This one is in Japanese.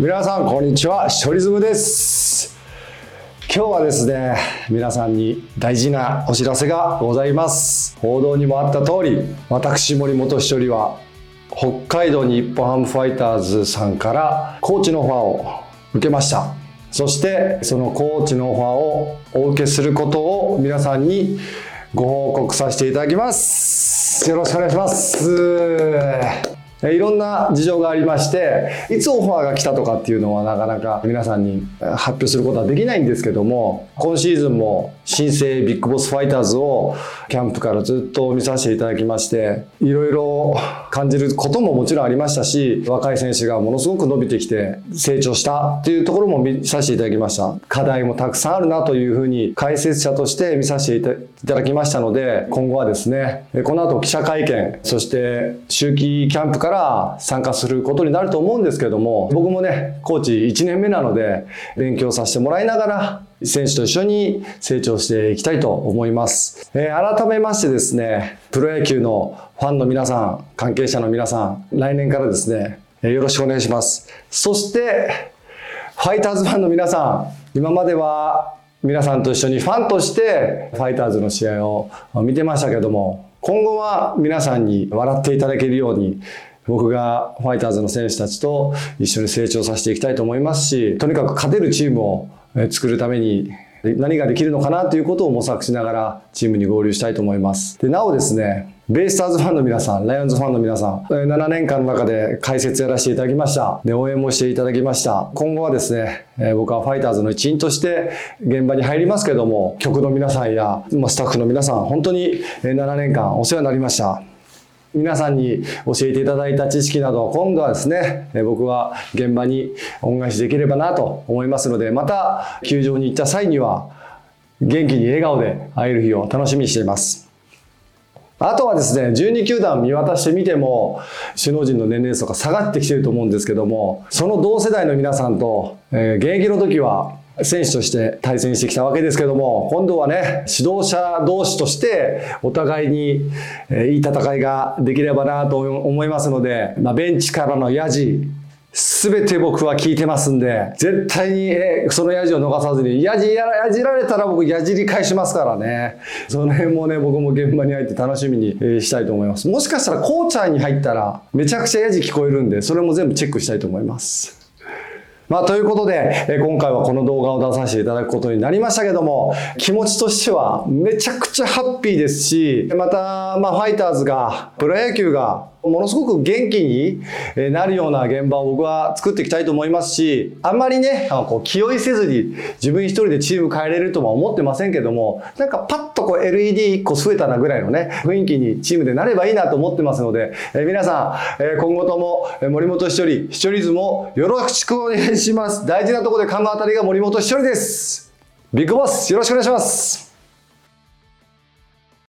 皆さんこんにちは。ショリズムです。今日はですね皆さんに大事なお知らせがございます。報道にもあった通り私森本しりは北海道日本ハムファイターズさんからコーチのオファーを受けました。そしてそのコーチのオファーをお受けすることを皆さんにご報告させていただきます。よろしくお願いします。いろんな事情がありましていつオファーが来たとかっていうのはなかなか皆さんに発表することはできないんですけども今シーズンも新生ビッグボスファイターズをキャンプからずっと見させていただきましていろいろ感じることももちろんありましたし若い選手がものすごく伸びてきて成長したっていうところも見させていただきました。課題もたくさんあるなというふうに解説者として見させていただきましたので今後はですねこの後記者会見そして秋季キャンプからから参加することになると思うんですけども僕もねコーチ1年目なので勉強させてもらいながら選手と一緒に成長していきたいと思います、えー、改めましてですねプロ野球のファンの皆さん関係者の皆さん来年からですねよろしくお願いします。そしてファイターズファンの皆さん今までは皆さんと一緒にファンとしてファイターズの試合を見てましたけども今後は皆さんに笑っていただけるように僕がファイターズの選手たちと一緒に成長させていきたいと思いますし、とにかく勝てるチームを作るために何ができるのかなということを模索しながらチームに合流したいと思います。でなおですね、ベイスターズファンの皆さん、ライオンズファンの皆さん、7年間の中で解説やらせていただきました。で、応援もしていただきました。今後はですね、僕はファイターズの一員として現場に入りますけども、局の皆さんやスタッフの皆さん、本当に7年間お世話になりました。皆さんに教えていただいた知識など今度はですね僕は現場に恩返しできればなと思いますのでまた球場に行った際には元気に笑顔で会える日を楽しみにしています。あとはですね12球団見渡してみても首脳陣の年齢層が下がってきてると思うんですけどもその同世代の皆さんと、え現役の時は選手として対戦してきたわけですけども、今度はね、指導者同士としてお互いに、いい戦いができればなと思いますので、まあ、ベンチからのヤジ、すべて僕は聞いてますんで、絶対に、そのヤジを逃さずに、ヤジややじられたら僕ヤジり返しますからね。その辺もね、僕も現場に入って楽しみにしたいと思います。もしかしたらコーチャーに入ったら、めちゃくちゃヤジ聞こえるんで、それも全部チェックしたいと思います。まあ、ということで、え今回はこの動画を出させていただくことになりましたけども、気持ちとしてはめちゃくちゃハッピーですし、また、まあ、ファイターズが、プロ野球が、ものすごく元気になるような現場を僕は作っていきたいと思いますし、あんまりね、こう気負いせずに自分一人でチーム変えれるとは思ってませんけども、なんかパッとこう LED1 個増えたなぐらいのね、雰囲気にチームでなればいいなと思ってますので、え皆さん、え今後とも森本一人、視聴率もよろしくお願いします。大事なとこで勘の当たりが森本一人です。ビッグボス、よろしくお願いします。